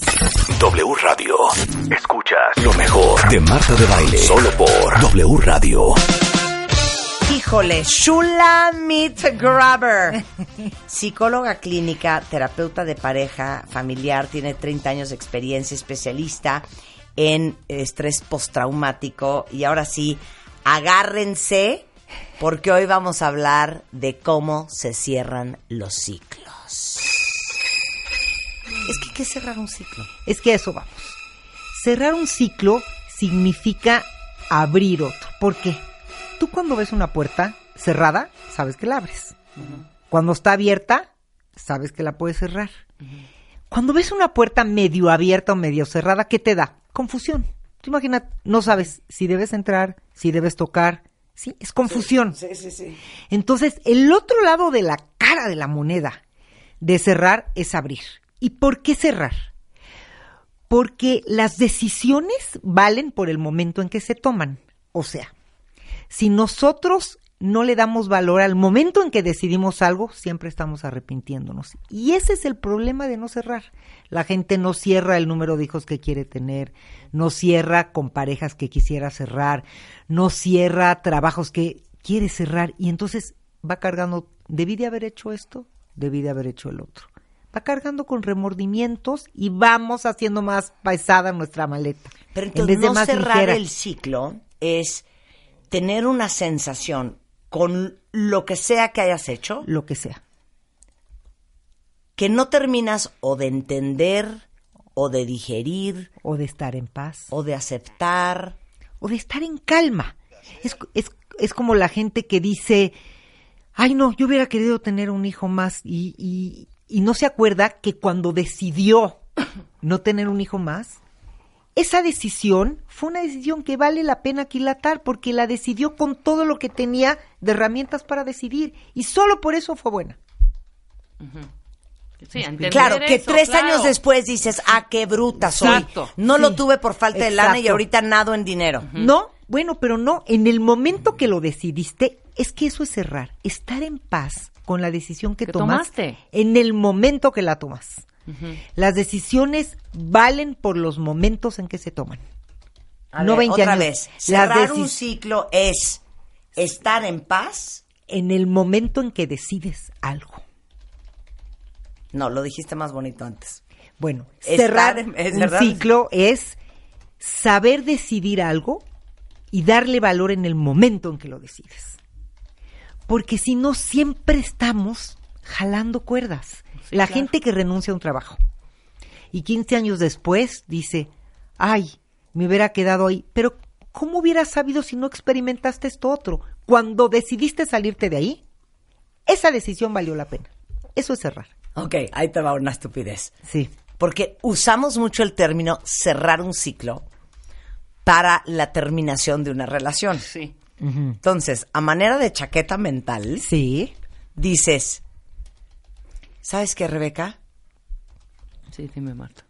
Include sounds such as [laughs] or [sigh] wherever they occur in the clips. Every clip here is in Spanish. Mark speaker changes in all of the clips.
Speaker 1: W Radio. Escuchas lo mejor de Marta de Baile. Solo por W Radio.
Speaker 2: Híjole, Shula Meet Grabber. Psicóloga clínica, terapeuta de pareja, familiar, tiene 30 años de experiencia, especialista en estrés postraumático. Y ahora sí, agárrense, porque hoy vamos a hablar de cómo se cierran los ciclos. Es que, ¿qué es cerrar un ciclo?
Speaker 3: Es que a eso vamos. Cerrar un ciclo significa abrir otro. ¿Por qué? Tú cuando ves una puerta cerrada, sabes que la abres. Cuando está abierta, sabes que la puedes cerrar. Cuando ves una puerta medio abierta o medio cerrada, ¿qué te da? Confusión. Tú imaginas, no sabes si debes entrar, si debes tocar. Sí, es confusión.
Speaker 2: Sí, sí, sí.
Speaker 3: Entonces, el otro lado de la cara de la moneda de cerrar es abrir. ¿Y por qué cerrar? Porque las decisiones valen por el momento en que se toman. O sea, si nosotros no le damos valor al momento en que decidimos algo, siempre estamos arrepintiéndonos. Y ese es el problema de no cerrar. La gente no cierra el número de hijos que quiere tener, no cierra con parejas que quisiera cerrar, no cierra trabajos que quiere cerrar y entonces va cargando, debí de haber hecho esto, debí de haber hecho el otro. Va cargando con remordimientos y vamos haciendo más pesada nuestra maleta.
Speaker 2: Pero
Speaker 3: en
Speaker 2: entonces
Speaker 3: vez de
Speaker 2: no cerrar
Speaker 3: ligera.
Speaker 2: el ciclo es tener una sensación con lo que sea que hayas hecho,
Speaker 3: lo que sea.
Speaker 2: que no terminas o de entender, o de digerir,
Speaker 3: O de estar en paz.
Speaker 2: o de aceptar.
Speaker 3: o de estar en calma. Es, es, es como la gente que dice, ay no, yo hubiera querido tener un hijo más y, y, y no se acuerda que cuando decidió [laughs] no tener un hijo más, esa decisión fue una decisión que vale la pena aquilatar porque la decidió con todo lo que tenía de herramientas para decidir y solo por eso fue buena.
Speaker 4: Sí, entender
Speaker 2: Claro, que
Speaker 4: eso,
Speaker 2: tres
Speaker 4: claro.
Speaker 2: años después dices, ah, qué bruta soy.
Speaker 4: Exacto.
Speaker 2: No lo tuve por falta de lana y ahorita nado en dinero.
Speaker 3: No, bueno, pero no, en el momento que lo decidiste, es que eso es cerrar, estar en paz con la decisión que,
Speaker 4: Que
Speaker 3: tomas
Speaker 4: tomaste.
Speaker 3: en el momento que la tomas. Las decisiones valen por los momentos en que se toman.
Speaker 2: A
Speaker 3: no
Speaker 2: ver,
Speaker 3: 20
Speaker 2: otra
Speaker 3: años.
Speaker 2: vez.
Speaker 3: Las
Speaker 2: Cerrar un ciclo es estar en paz.
Speaker 3: En el momento en que decides algo.
Speaker 2: No, lo dijiste más bonito antes.
Speaker 3: Bueno,
Speaker 2: Estar
Speaker 3: cerrar
Speaker 2: en- es
Speaker 3: un
Speaker 2: cerrar-
Speaker 3: ciclo es saber decidir algo y darle valor en el momento en que lo decides. Porque si no, siempre estamos jalando cuerdas. La gente que renuncia a un trabajo y 15 años después dice, ay, me hubiera quedado ahí. Pero, ¿cómo hubieras sabido si no experimentaste esto otro? Cuando decidiste salirte de ahí, esa decisión valió la pena. Eso es cerrar.
Speaker 2: Ok, ahí te va una estupidez.
Speaker 3: Sí.
Speaker 2: Porque usamos mucho el término cerrar un ciclo para la terminación de una relación.
Speaker 4: Sí.
Speaker 2: Entonces, a manera de chaqueta mental,
Speaker 3: Sí.
Speaker 2: dices, ¿sabes qué, Rebeca?
Speaker 4: Sí, dime, Marta.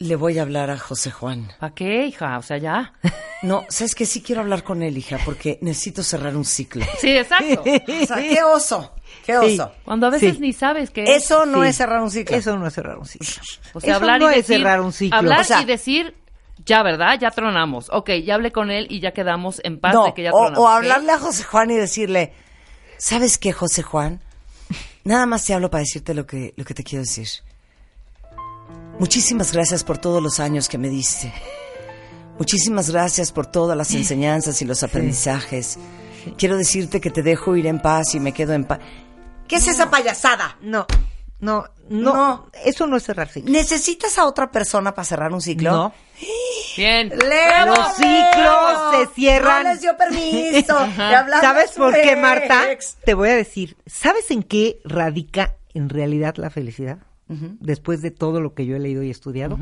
Speaker 2: Le voy a hablar a José Juan.
Speaker 4: ¿Para qué, hija? O sea, ya. [laughs]
Speaker 2: No, ¿sabes qué? Sí quiero hablar con él, hija, porque necesito cerrar un ciclo. [laughs]
Speaker 4: Sí, exacto.
Speaker 2: O sea, qué oso, qué oso.
Speaker 4: Cuando a veces
Speaker 3: Sí.
Speaker 4: ni sabes que
Speaker 2: Eso no
Speaker 3: Sí.
Speaker 2: es cerrar un ciclo.
Speaker 3: Eso no es cerrar un ciclo.
Speaker 4: O sea,
Speaker 3: Eso
Speaker 4: hablar
Speaker 3: no
Speaker 4: y
Speaker 3: es
Speaker 4: decir,
Speaker 3: cerrar un ciclo.
Speaker 4: Hablar
Speaker 2: O sea-
Speaker 4: y decir, ya, ¿verdad? Ya tronamos. Ok, ya hablé con él y ya quedamos en paz
Speaker 2: no,
Speaker 4: de que ya
Speaker 2: o,
Speaker 4: tronamos.
Speaker 2: o hablarle a José Juan y decirle, ¿sabes qué, José Juan? Nada más te hablo para decirte lo que, lo que te quiero decir. Muchísimas gracias por todos los años que me diste. Muchísimas gracias por todas las enseñanzas y los aprendizajes. Quiero decirte que te dejo ir en paz y me quedo en paz. ¿Qué es esa payasada?
Speaker 3: No, no, no,
Speaker 2: No.
Speaker 3: Eso no es cerrar ciclo.
Speaker 2: ¿Necesitas a otra persona para cerrar un ciclo?
Speaker 3: No.
Speaker 4: Bien.
Speaker 2: ¡Leo,
Speaker 3: Los ciclos se cierran.
Speaker 2: No les dio permiso [laughs]
Speaker 3: ¿Sabes por qué, Marta?
Speaker 2: ex.
Speaker 3: Te voy a decir. ¿Sabes en qué radica en realidad la felicidad? después de todo lo que yo he leído y estudiado,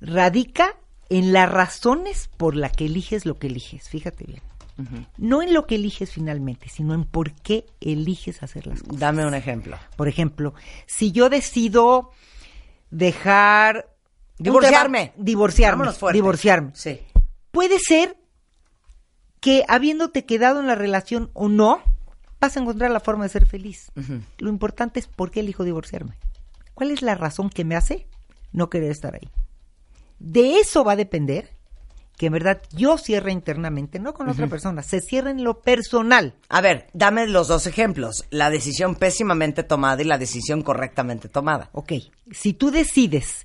Speaker 3: radica en las razones por las que eliges lo que eliges. Fíjate bien. No en lo que eliges finalmente, sino en por qué eliges hacer las cosas.
Speaker 2: Dame un ejemplo.
Speaker 3: Por ejemplo, si yo decido dejar
Speaker 2: Divorciarme.
Speaker 3: divorciarme,
Speaker 2: Vámonos fuerte.
Speaker 3: divorciarme.
Speaker 2: Sí.
Speaker 3: Puede ser que habiéndote quedado en la relación o no, vas a encontrar la forma de ser feliz. Lo importante es por qué elijo divorciarme. ¿Cuál es la razón que me hace no querer estar ahí? De eso va a depender que en verdad yo cierre internamente, no con otra persona, se cierre en lo personal.
Speaker 2: A ver, dame los dos ejemplos. La decisión pésimamente tomada y la decisión correctamente tomada.
Speaker 3: Ok, si tú decides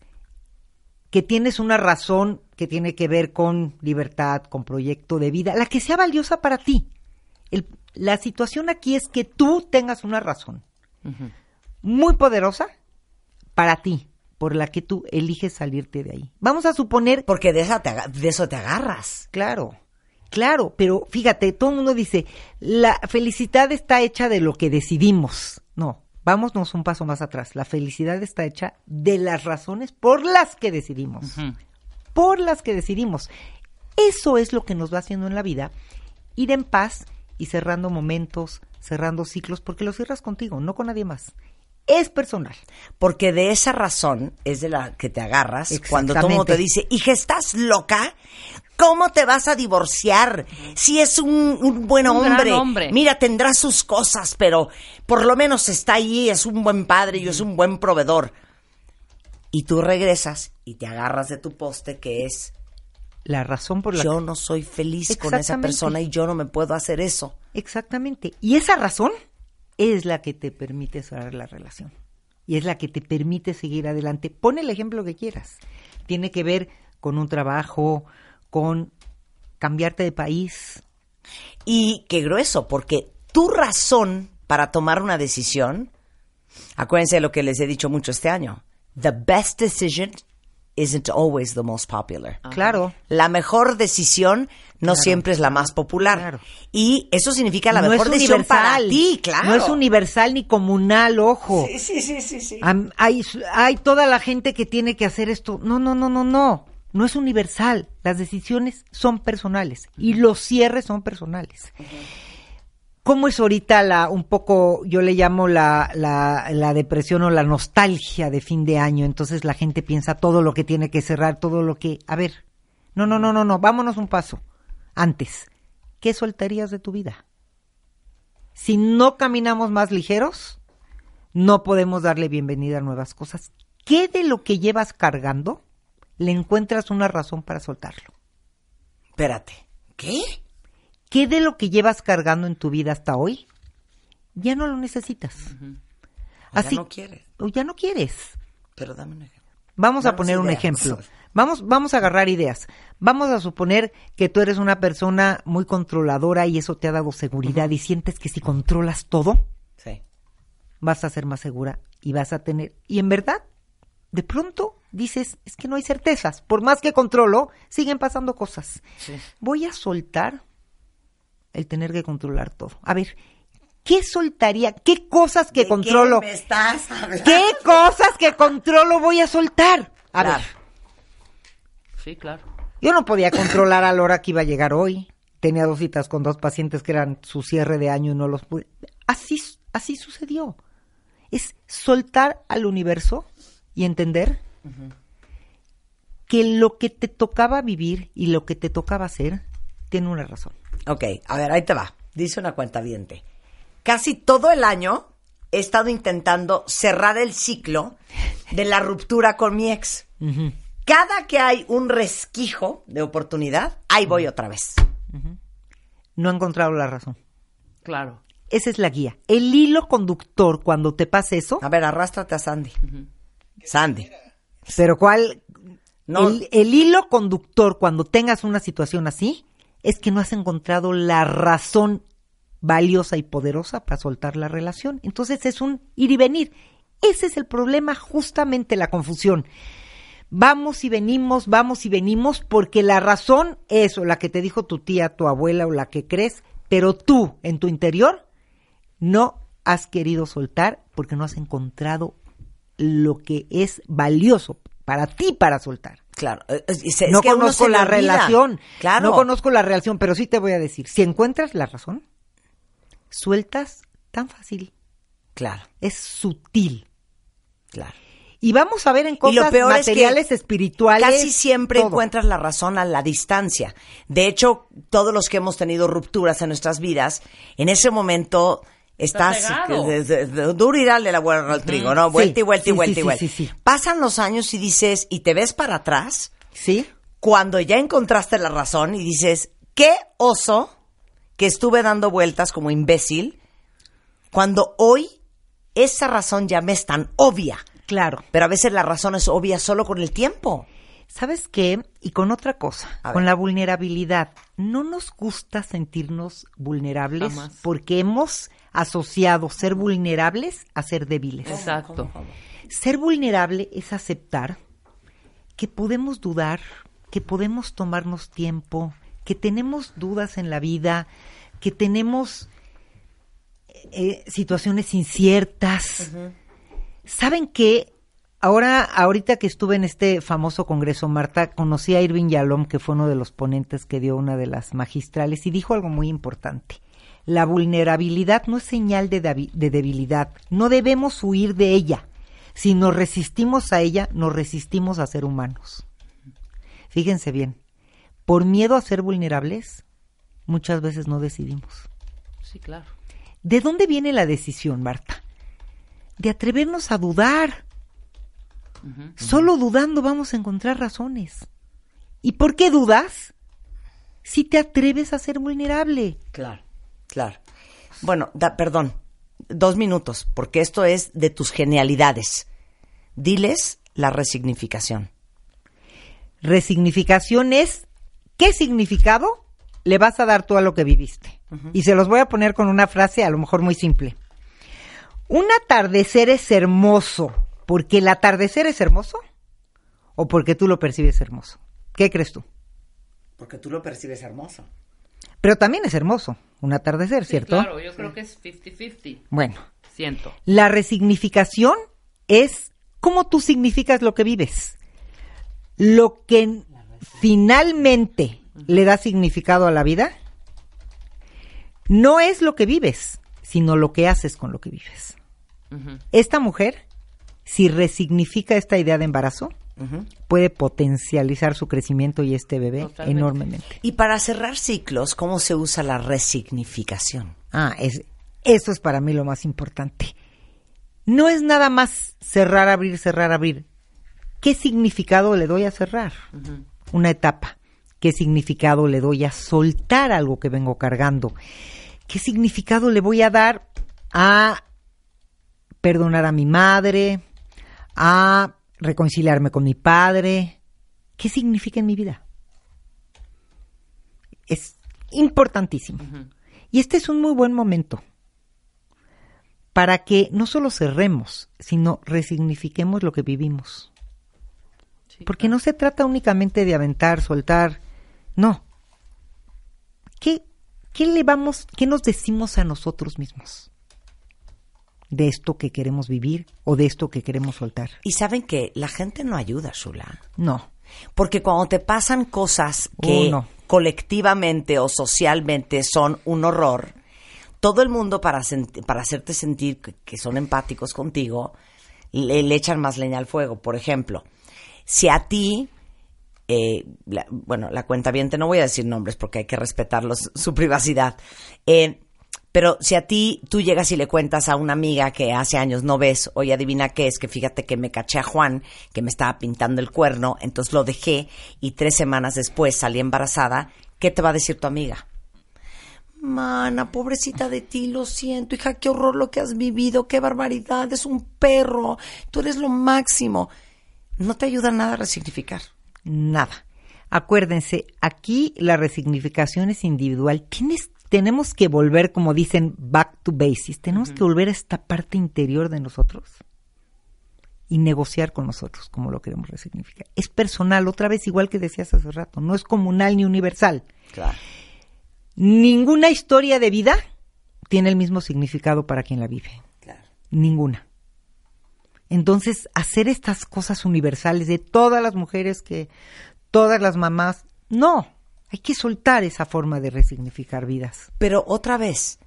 Speaker 3: que tienes una razón que tiene que ver con libertad, con proyecto de vida, la que sea valiosa para ti. El- la situación aquí es que tú tengas una razón muy poderosa para ti, por la que tú eliges salirte de ahí. Vamos a suponer
Speaker 2: Porque de, esa te aga- de eso te agarras.
Speaker 3: Claro, claro, pero fíjate, todo el mundo dice, la felicidad está hecha de lo que decidimos. No, vámonos un paso más atrás. La felicidad está hecha de las razones por las que decidimos. Por las que decidimos. Eso es lo que nos va haciendo en la vida ir en paz y cerrando momentos, cerrando ciclos, porque lo cierras contigo, no con nadie más. Es personal.
Speaker 2: Porque de esa razón es de la que te agarras cuando todo mundo te dice, hija, ¿estás loca? ¿Cómo te vas a divorciar? Si es un, un buen
Speaker 4: Un
Speaker 2: hombre.
Speaker 4: hombre.
Speaker 2: Mira, tendrá sus cosas, pero por lo menos está ahí, es un buen padre y es un buen proveedor. Y tú regresas y te agarras de tu poste que es,
Speaker 3: La razón por la
Speaker 2: yo no soy feliz con esa persona y yo no me puedo hacer eso.
Speaker 3: Exactamente. Y esa razón es la que te permite cerrar la relación. Y es la que te permite seguir adelante. Pon el ejemplo que quieras. Tiene que ver con un trabajo, con cambiarte de país.
Speaker 2: Y qué grueso, porque tu razón para tomar una decisión, acuérdense de lo que les he dicho mucho este año, the best decision isn't always the most popular.
Speaker 3: Claro.
Speaker 2: La mejor decisión no
Speaker 3: Claro.
Speaker 2: siempre es la más popular.
Speaker 3: Claro.
Speaker 2: Y eso significa la
Speaker 3: no
Speaker 2: mejor decisión para ti, claro.
Speaker 3: No es universal ni comunal, ojo.
Speaker 2: Sí, sí, sí, sí, sí.
Speaker 3: Hay, hay toda la gente que tiene que hacer esto. No, no, no, no, no. No es universal. Las decisiones son personales y los cierres son personales. ¿Cómo es ahorita la, un poco, yo le llamo la, la, depresión o la nostalgia de fin de año? Entonces la gente piensa todo lo que tiene que cerrar, todo lo que... A ver, no, no, no, no, no, vámonos un paso. Antes, ¿qué soltarías de tu vida? Si no caminamos más ligeros, no podemos darle bienvenida a nuevas cosas. ¿Qué de lo que llevas cargando le encuentras una razón para soltarlo?
Speaker 2: Espérate. ¿Qué?
Speaker 3: ¿Qué de lo que llevas cargando en tu vida hasta hoy ya no lo necesitas?
Speaker 2: O ya no quieres.
Speaker 3: O ya no quieres.
Speaker 2: Pero dame un ejemplo.
Speaker 3: Vamos a poner un ejemplo. Vamos, vamos a agarrar ideas. Vamos a suponer que tú eres una persona muy controladora y eso te ha dado seguridad y sientes que si controlas todo,
Speaker 2: Sí.
Speaker 3: vas a ser más segura y vas a tener... Y en verdad, de pronto dices, es que no hay certezas. Por más que controlo, siguen pasando cosas. Voy a soltar el tener que controlar todo. A ver, ¿qué soltaría? ¿Qué cosas que
Speaker 2: ¿De
Speaker 3: controlo?
Speaker 2: qué me estás hablando?
Speaker 3: ¿Qué cosas que controlo voy a soltar? A
Speaker 2: Claro.
Speaker 3: ver,
Speaker 4: Sí, claro.
Speaker 3: yo no podía controlar a la hora que iba a llegar hoy. Tenía dos citas con dos pacientes que eran su cierre de año y no los pude. Así, así sucedió. Es soltar al universo y entender que lo que te tocaba vivir y lo que te tocaba hacer tiene una razón.
Speaker 2: Ok, a ver, ahí te va. Dice una cuenta viente. Casi todo el año he estado intentando cerrar el ciclo de la ruptura con mi ex. Cada que hay un resquijo de oportunidad, ahí voy otra vez.
Speaker 3: No he encontrado la razón.
Speaker 4: Claro.
Speaker 3: Esa es la guía. El hilo conductor cuando te pasa eso,
Speaker 2: A ver, arrástrate a Sandy. Sandy.
Speaker 3: pero cuál
Speaker 2: No.
Speaker 3: el, el hilo conductor cuando tengas una situación así es que no has encontrado la razón valiosa y poderosa para soltar la relación. Entonces es un ir y venir. Ese es el problema, justamente la confusión. Vamos y venimos, vamos y venimos, porque la razón es o la que te dijo tu tía, tu abuela o la que crees, pero tú en tu interior no has querido soltar porque no has encontrado lo que es valioso para ti para soltar.
Speaker 2: Claro. eh, es- es
Speaker 3: no
Speaker 2: que a uno
Speaker 3: conozco la
Speaker 2: olvida.
Speaker 3: relación.
Speaker 2: Claro.
Speaker 3: No conozco la relación, pero sí te voy a decir, si encuentras la razón, sueltas tan fácil.
Speaker 2: Claro,
Speaker 3: Es sutil.
Speaker 2: claro.
Speaker 3: Y vamos a ver en
Speaker 2: Y
Speaker 3: cosas
Speaker 2: lo peor es que
Speaker 3: materiales, espirituales.
Speaker 2: Casi siempre
Speaker 3: todo.
Speaker 2: encuentras la razón a la distancia. De hecho, todos los que hemos tenido rupturas en nuestras vidas, en ese momento estás duro y dale la vuelta al trigo, ¿no? Vuelta
Speaker 3: Sí,
Speaker 2: y vuelta y vuelta
Speaker 3: sí,
Speaker 2: y vuelta.
Speaker 3: sí, sí.
Speaker 2: Pasan los años y dices, y te ves para atrás,
Speaker 3: Sí.
Speaker 2: cuando ya encontraste la razón y dices, qué oso que estuve dando vueltas como imbécil, cuando hoy esa razón ya me es tan obvia.
Speaker 3: Claro.
Speaker 2: Pero a veces la razón es obvia solo con el tiempo.
Speaker 3: ¿Sabes qué? Y con otra cosa,
Speaker 2: A
Speaker 3: con
Speaker 2: ver.
Speaker 3: la vulnerabilidad. No nos gusta sentirnos vulnerables
Speaker 4: Jamás.
Speaker 3: porque hemos asociado ser vulnerables a ser débiles.
Speaker 4: Exacto.
Speaker 3: Ser vulnerable es aceptar que podemos dudar, que podemos tomarnos tiempo, que tenemos dudas en la vida, que tenemos eh, situaciones inciertas. ¿Saben qué? Ahora, ahorita que estuve en este famoso congreso, Marta, conocí a Irving Yalom, que fue uno de los ponentes que dio una de las magistrales, y dijo algo muy importante. La vulnerabilidad no es señal de, debilidad. No debemos huir de ella. Si nos resistimos a ella, nos resistimos a ser humanos. Fíjense bien, por miedo a ser vulnerables, muchas veces no decidimos.
Speaker 4: Sí, claro.
Speaker 3: ¿De dónde viene la decisión, Marta? De atrevernos a dudar. Solo dudando vamos a encontrar razones. ¿Y por qué dudas? Si te atreves a ser vulnerable.
Speaker 2: Claro, claro. Bueno, da, perdón, dos minutos, porque esto es de tus genialidades. Diles la resignificación.
Speaker 3: Resignificación es qué significado le vas a dar tú a lo que viviste. Y se los voy a poner con una frase a lo mejor muy simple. Un atardecer es hermoso porque el atardecer es hermoso o porque tú lo percibes hermoso. ¿Qué crees tú?
Speaker 2: Porque tú lo percibes hermoso.
Speaker 3: Pero también es hermoso un atardecer,
Speaker 4: Sí,
Speaker 3: ¿cierto?
Speaker 4: claro, yo creo que es 50-50.
Speaker 3: Bueno,
Speaker 4: Siento.
Speaker 3: la resignificación es cómo tú significas lo que vives. Lo que finalmente le da significado a la vida no es lo que vives, sino lo que haces con lo que vives. Esta mujer, si resignifica esta idea de embarazo, puede potencializar su crecimiento y este bebé
Speaker 4: Totalmente.
Speaker 3: enormemente.
Speaker 2: Y para cerrar ciclos, ¿cómo se usa la resignificación?
Speaker 3: Ah, es, eso es para mí lo más importante. No es nada más cerrar, abrir, cerrar, abrir. ¿Qué significado le doy a cerrar? Una etapa. ¿Qué significado le doy a soltar algo que vengo cargando? ¿Qué significado le voy a dar a perdonar a mi madre? A reconciliarme con mi padre? ¿Qué significa en mi vida? Es importantísimo. Y este es un muy buen momento para que no solo cerremos, sino resignifiquemos lo que vivimos.
Speaker 4: Sí,
Speaker 3: Porque no se trata únicamente de aventar, soltar. No. ¿Qué, qué le vamos, qué nos decimos a nosotros mismos? De esto que queremos vivir o de esto que queremos soltar.
Speaker 2: Y saben que la gente no ayuda, Shula.
Speaker 3: No.
Speaker 2: Porque cuando te pasan cosas que
Speaker 3: Oh, no.
Speaker 2: colectivamente o socialmente son un horror, todo el mundo para, sent- para hacerte sentir que, que son empáticos contigo, le, le echan más leña al fuego. Por ejemplo, si a ti, eh, la- bueno, la cuenta bien, no voy a decir nombres porque hay que respetar su privacidad, eh, pero si a ti tú llegas y le cuentas a una amiga que hace años no ves, oye, adivina qué es, que fíjate que me caché a Juan, que me estaba pintando el cuerno, entonces lo dejé y tres semanas después salí embarazada, ¿qué te va a decir tu amiga? Mana, pobrecita de ti, lo siento, hija, qué horror lo que has vivido, qué barbaridad, es un perro, tú eres lo máximo. No te ayuda nada a resignificar.
Speaker 3: Nada. Acuérdense, aquí la resignificación es individual. Tienes, tenemos que volver, como dicen, back to basics. Tenemos que volver a esta parte interior de nosotros y negociar con nosotros como lo queremos resignificar. Es personal, otra vez igual que decías hace rato, no es comunal ni universal.
Speaker 2: Claro.
Speaker 3: Ninguna historia de vida tiene el mismo significado para quien la vive.
Speaker 2: Claro.
Speaker 3: Ninguna. Entonces, hacer estas cosas universales de todas las mujeres que, todas las mamás, no, hay que soltar esa forma de resignificar vidas.
Speaker 2: Pero otra vez,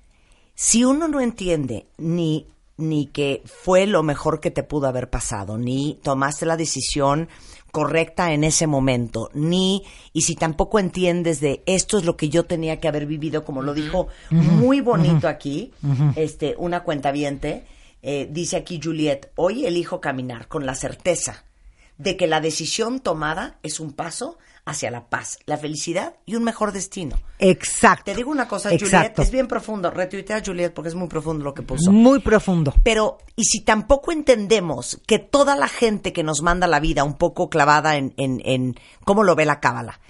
Speaker 2: si uno no entiende ni, ni que fue lo mejor que te pudo haber pasado, ni tomaste la decisión correcta en ese momento, ni, y si tampoco entiendes de esto es lo que yo tenía que haber vivido, como lo dijo muy bonito aquí, este, una cuenta eh, dice aquí Juliet, hoy elijo caminar con la certeza de que la decisión tomada es un paso hacia la paz, la felicidad y un mejor destino.
Speaker 3: Exacto.
Speaker 2: Te digo una cosa, Juliet, es bien profundo. Retuitea a Juliet porque es muy profundo lo que puso.
Speaker 3: Muy profundo.
Speaker 2: Pero, y si tampoco entendemos que toda la gente que nos manda la vida un poco clavada en, en, en cómo lo ve la cábala,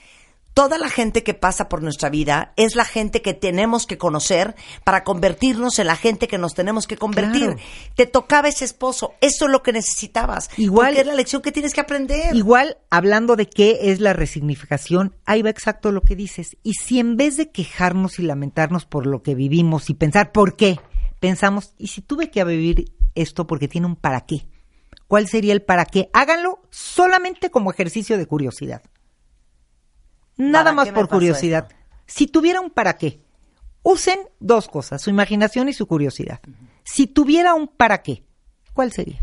Speaker 2: toda la gente que pasa por nuestra vida es la gente que tenemos que conocer para convertirnos en la gente que nos tenemos que convertir. Te tocaba ese esposo, eso es lo que necesitabas. Igual es la lección que tienes que aprender.
Speaker 3: Igual, hablando de qué es la resignificación, ahí va exacto lo que dices. Y si en vez de quejarnos y lamentarnos por lo que vivimos y pensar por qué, pensamos, ¿y si tuve que vivir esto porque tiene un para qué? ¿Cuál sería el para qué? Háganlo solamente como ejercicio de curiosidad. Nada más por curiosidad. Si tuviera un para qué, usen dos cosas, su imaginación y su curiosidad. Si tuviera un para qué, ¿cuál sería?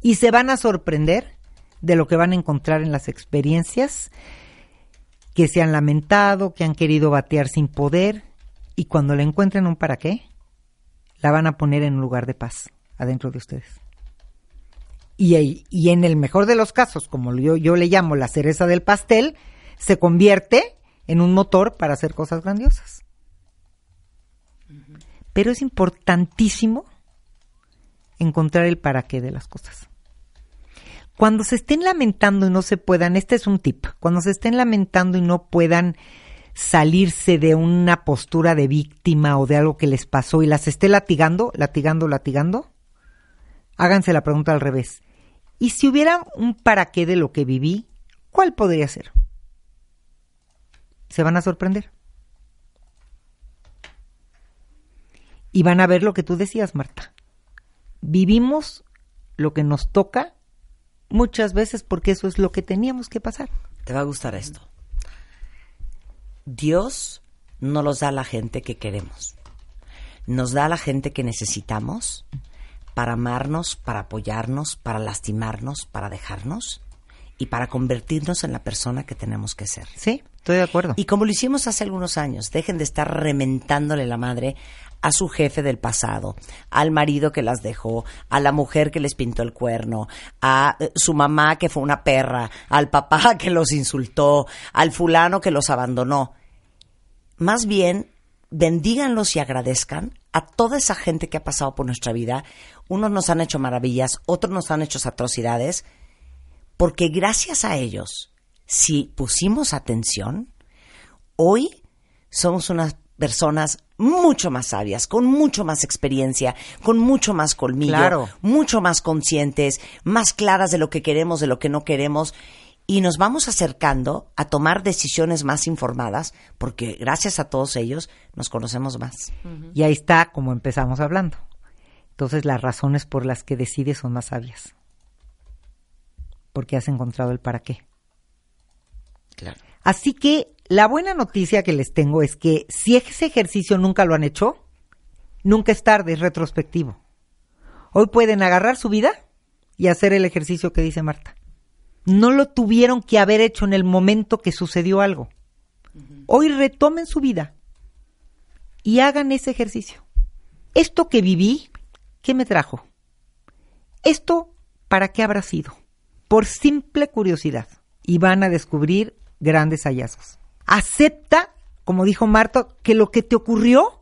Speaker 3: Y se van a sorprender de lo que van a encontrar en las experiencias que se han lamentado, que han querido batear sin poder, y cuando le encuentren un para qué, la van a poner en un lugar de paz adentro de ustedes. Y, y en el mejor de los casos, como yo, yo le llamo la cereza del pastel, se convierte en un motor para hacer cosas grandiosas. Pero es importantísimo encontrar el para qué de las cosas. Cuando se estén lamentando y no se puedan, este es un tip, cuando se estén lamentando y no puedan salirse de una postura de víctima o de algo que les pasó y las esté latigando, latigando, latigando, háganse la pregunta al revés. ¿Y si hubiera un para qué de lo que viví, cuál podría ser? Se van a sorprender. Y van a ver lo que tú decías, Marta. Vivimos lo que nos toca muchas veces porque eso es lo que teníamos que pasar.
Speaker 2: Te va a gustar esto. Dios no los da a la gente que queremos. Nos da a la gente que necesitamos para amarnos, para apoyarnos, para lastimarnos, para dejarnos y para convertirnos en la persona que tenemos que ser.
Speaker 3: Sí, estoy de acuerdo.
Speaker 2: Y como lo hicimos hace algunos años, dejen de estar rementándole la madre a su jefe del pasado, al marido que las dejó, a la mujer que les pintó el cuerno, a eh, su mamá que fue una perra, al papá [laughs] que los insultó, al fulano que los abandonó. Más bien, bendíganlos y agradezcan a toda esa gente que ha pasado por nuestra vida. Unos nos han hecho maravillas, otros nos han hecho atrocidades, porque gracias a ellos, si pusimos atención, hoy somos unas personas mucho más sabias, con mucho más experiencia, con mucho más colmillo, mucho más conscientes, más claras de lo que queremos, de lo que no queremos, y nos vamos acercando a tomar decisiones más informadas, porque gracias a todos ellos nos conocemos más.
Speaker 3: Y ahí está como empezamos hablando. Entonces las razones por las que decides son más sabias porque has encontrado el para qué.
Speaker 2: Claro.
Speaker 3: Así que la buena noticia que les tengo es que si ese ejercicio nunca lo han hecho, nunca es tarde, es retrospectivo. Hoy pueden agarrar su vida y hacer el ejercicio que dice Marta. No lo tuvieron que haber hecho en el momento que sucedió algo. Hoy retomen su vida y hagan ese ejercicio. Esto que viví, ¿qué me trajo? Esto, ¿para qué habrá sido? por simple curiosidad y van a descubrir grandes hallazgos. Acepta, como dijo Marta, que lo que te ocurrió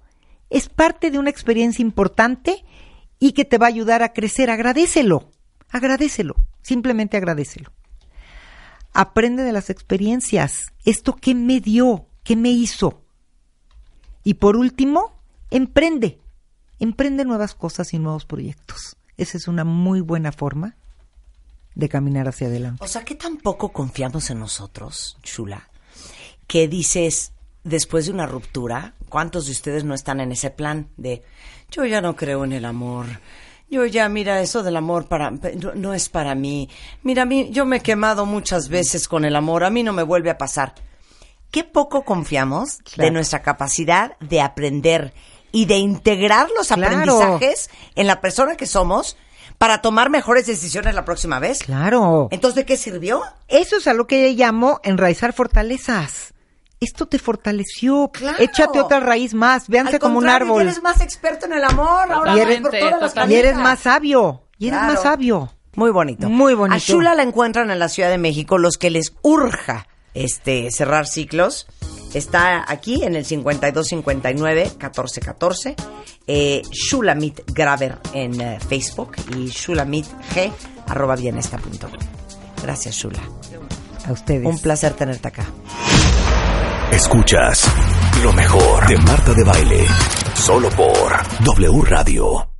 Speaker 3: es parte de una experiencia importante y que te va a ayudar a crecer. Agradecelo, agradecelo, simplemente agradecelo. Aprende de las experiencias. ¿Esto qué me dio? ¿Qué me hizo? Y por último, emprende. Emprende nuevas cosas y nuevos proyectos. Esa es una muy buena forma de caminar hacia adelante.
Speaker 2: O sea, que tampoco confiamos en nosotros, Chula, que dices, después de una ruptura, ¿cuántos de ustedes no están en ese plan de, yo ya no creo en el amor, yo ya, mira, eso del amor para, no, no es para mí. Mira, a mí, yo me he quemado muchas veces con el amor, a mí no me vuelve a pasar. Qué poco confiamos de nuestra capacidad de aprender y de integrar los
Speaker 3: Claro.
Speaker 2: aprendizajes en la persona que somos para tomar mejores decisiones la próxima vez.
Speaker 3: Claro.
Speaker 2: Entonces, ¿de qué sirvió?
Speaker 3: Eso es a lo que llamo enraizar fortalezas. Esto te fortaleció.
Speaker 2: Claro.
Speaker 3: Échate otra raíz más. Véanse
Speaker 2: Al
Speaker 3: como un árbol.
Speaker 2: ya eres más experto en el amor. Ahora
Speaker 3: Y eres-
Speaker 2: por todas las.
Speaker 3: Y eres más sabio. Y eres
Speaker 2: Claro.
Speaker 3: más sabio.
Speaker 2: Muy bonito.
Speaker 3: Muy bonito.
Speaker 2: A Shula la encuentran en la Ciudad de México. Los que les urja este, cerrar ciclos. Está aquí en el 5259-1414. Eh, Shulamit Graver en eh, Facebook y shulamitg arroba bienesta.com. Gracias, Shula.
Speaker 3: A ustedes.
Speaker 2: Un placer tenerte acá.
Speaker 1: Escuchas lo mejor de Marta de Baile. Solo por W Radio.